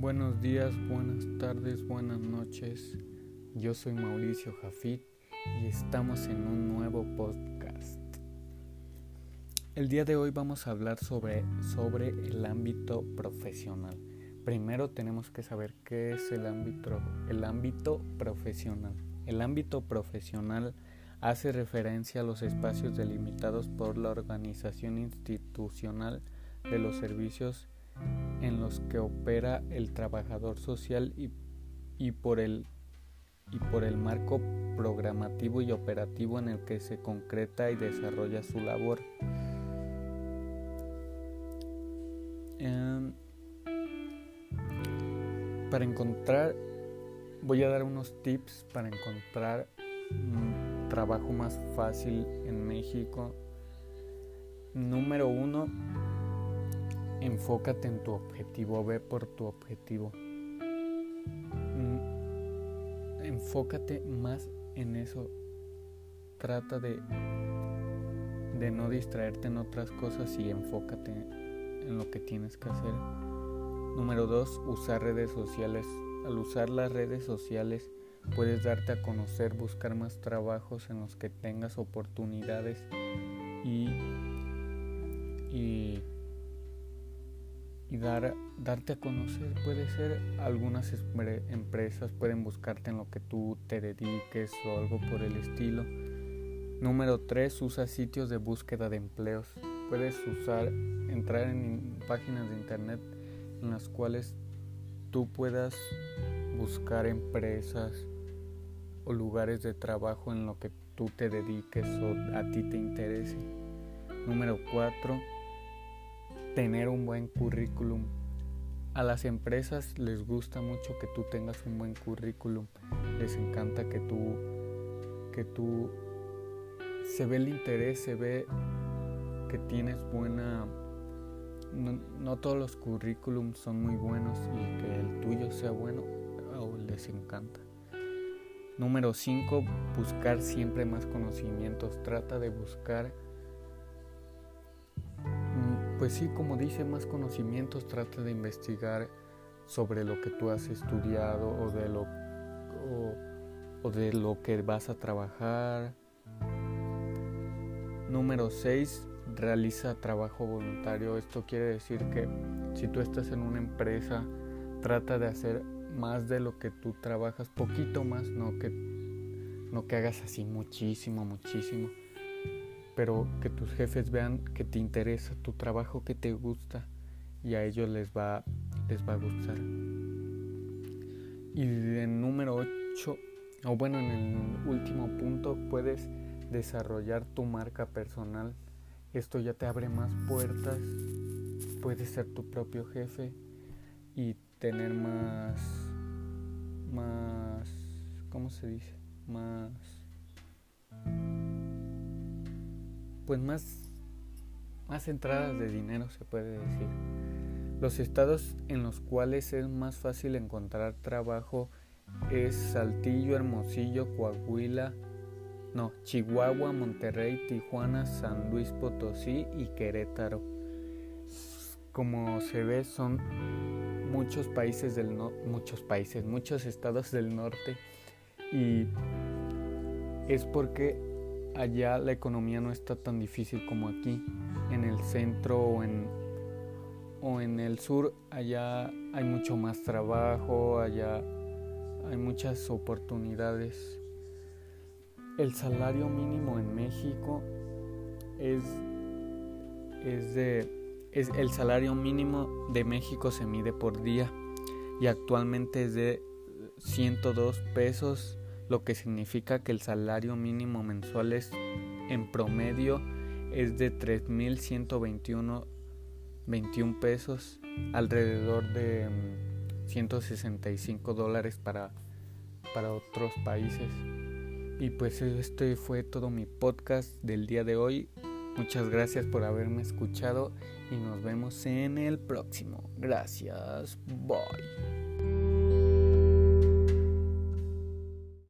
Buenos días, buenas tardes, buenas noches. Yo soy Mauricio Jafit y estamos en un nuevo podcast. El día de hoy vamos a hablar sobre, sobre el ámbito profesional. Primero tenemos que saber qué es el ámbito, el ámbito profesional. El ámbito profesional hace referencia a los espacios delimitados por la organización institucional de los servicios en los que opera el trabajador social y, y, por el, y por el marco programativo y operativo en el que se concreta y desarrolla su labor. Em, para encontrar, voy a dar unos tips para encontrar un trabajo más fácil en México. Número uno, Enfócate en tu objetivo, ve por tu objetivo. Mm, enfócate más en eso. Trata de, de no distraerte en otras cosas y enfócate en lo que tienes que hacer. Número dos, usar redes sociales. Al usar las redes sociales puedes darte a conocer, buscar más trabajos en los que tengas oportunidades y, y y dar, darte a conocer. Puede ser algunas empresas pueden buscarte en lo que tú te dediques o algo por el estilo. Número 3. Usa sitios de búsqueda de empleos. Puedes usar, entrar en páginas de internet en las cuales tú puedas buscar empresas o lugares de trabajo en lo que tú te dediques o a ti te interese. Número 4 tener un buen currículum. A las empresas les gusta mucho que tú tengas un buen currículum. Les encanta que tú que tú se ve el interés, se ve que tienes buena no, todos los currículums son muy buenos y que el tuyo sea bueno o les encanta. Número 5, buscar siempre más conocimientos. Trata de buscar pues sí, como dice, más conocimientos, trata de investigar sobre lo que tú has estudiado o de lo, o, de lo que vas a trabajar. Número 6. Realiza trabajo voluntario. Esto quiere decir que si tú estás en una empresa, trata de hacer más de lo que tú trabajas, poquito más, no que, no que hagas así muchísimo, muchísimo pero que tus jefes vean que te interesa tu trabajo, que te gusta y a ellos les va, les va a gustar. Y en número 8, o bueno, en el último punto, puedes desarrollar tu marca personal. Esto ya te abre más puertas, puedes ser tu propio jefe y tener más, más, ¿cómo se dice? Más pues más, más entradas de dinero se puede decir. Los estados en los cuales es más fácil encontrar trabajo es Saltillo, Hermosillo, Coahuila, no, Chihuahua, Monterrey, Tijuana, San Luis Potosí y Querétaro. Como se ve son muchos países del no, muchos países, muchos estados del norte y es porque allá la economía no está tan difícil como aquí. En el centro o en, o en el sur, allá hay mucho más trabajo, allá hay muchas oportunidades. El salario mínimo en México es, es de es el salario mínimo de México se mide por día y actualmente es de 102 pesos lo que significa que el salario mínimo mensual es en promedio es de 3.121 21 pesos, alrededor de 165 mm, dólares para, para otros países. Y pues este fue todo mi podcast del día de hoy. Muchas gracias por haberme escuchado y nos vemos en el próximo. Gracias. Bye.